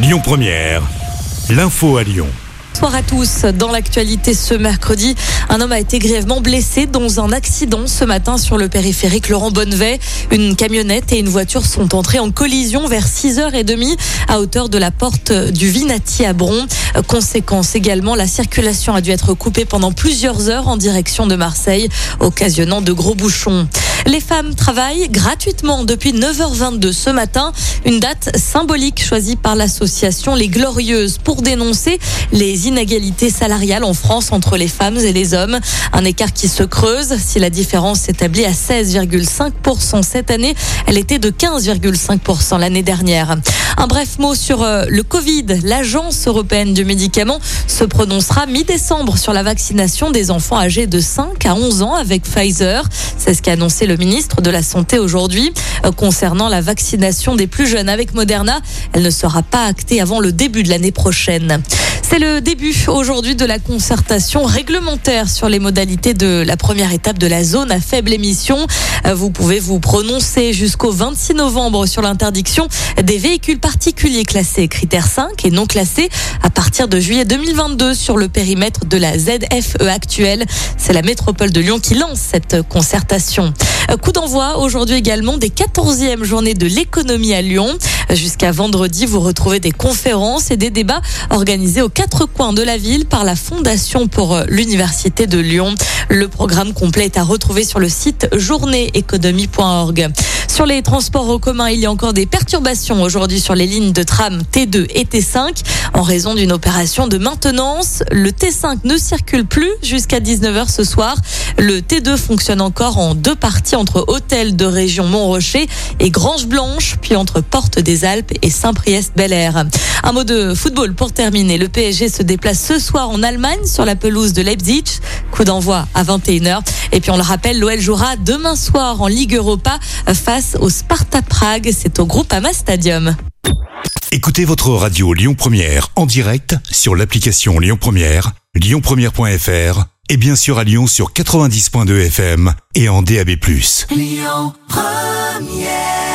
Lyon Première, l'info à Lyon. Bonsoir à tous. Dans l'actualité ce mercredi, un homme a été grièvement blessé dans un accident ce matin sur le périphérique Laurent Bonnevet. Une camionnette et une voiture sont entrées en collision vers 6h30 à hauteur de la porte du Vinati à Bron. Conséquence également, la circulation a dû être coupée pendant plusieurs heures en direction de Marseille, occasionnant de gros bouchons. Les femmes travaillent gratuitement depuis 9h22 ce matin, une date symbolique choisie par l'association Les Glorieuses pour dénoncer les inégalités salariales en France entre les femmes et les hommes. Un écart qui se creuse. Si la différence s'établit à 16,5% cette année, elle était de 15,5% l'année dernière. Un bref mot sur euh, le Covid. L'Agence européenne du médicament se prononcera mi-décembre sur la vaccination des enfants âgés de 5 à 11 ans avec Pfizer. C'est ce qu'a annoncé le ministre de la Santé aujourd'hui. Euh, concernant la vaccination des plus jeunes avec Moderna, elle ne sera pas actée avant le début de l'année prochaine. C'est le début aujourd'hui de la concertation réglementaire sur les modalités de la première étape de la zone à faible émission. Euh, vous pouvez vous prononcer jusqu'au 26 novembre sur l'interdiction des véhicules particuliers classés critère 5 et non classés à partir de juillet 2022 sur le périmètre de la ZFE actuelle. C'est la métropole de Lyon qui lance cette concertation. Euh, coup d'envoi aujourd'hui également des 14e journées de l'économie à Lyon. Jusqu'à vendredi, vous retrouvez des conférences et des débats organisés aux quatre coins de la ville par la Fondation pour euh, l'Université de Lyon. Le programme complet est à retrouver sur le site journéeéconomie.org. Sur les transports en commun, il y a encore des perturbations aujourd'hui sur les lignes de tram T2 et T5 en raison d'une opération de maintenance. Le T5 ne circule plus jusqu'à 19h ce soir. Le T2 fonctionne encore en deux parties entre Hôtel de Région Montrocher et Grange Blanche, puis entre Porte des Alpes et Saint-Priest-Bel Air. Un mot de football pour terminer. Le PSG se déplace ce soir en Allemagne sur la pelouse de Leipzig. Coup d'envoi à 21h. Et puis on le rappelle, l'OL jouera demain soir en Ligue Europa face au Sparta Prague. C'est au groupe Ama Stadium. Écoutez votre radio Lyon Première en direct sur l'application Lyon Première, lyonpremière.fr et bien sûr à Lyon sur 90.2 FM et en DAB+. Lyon Première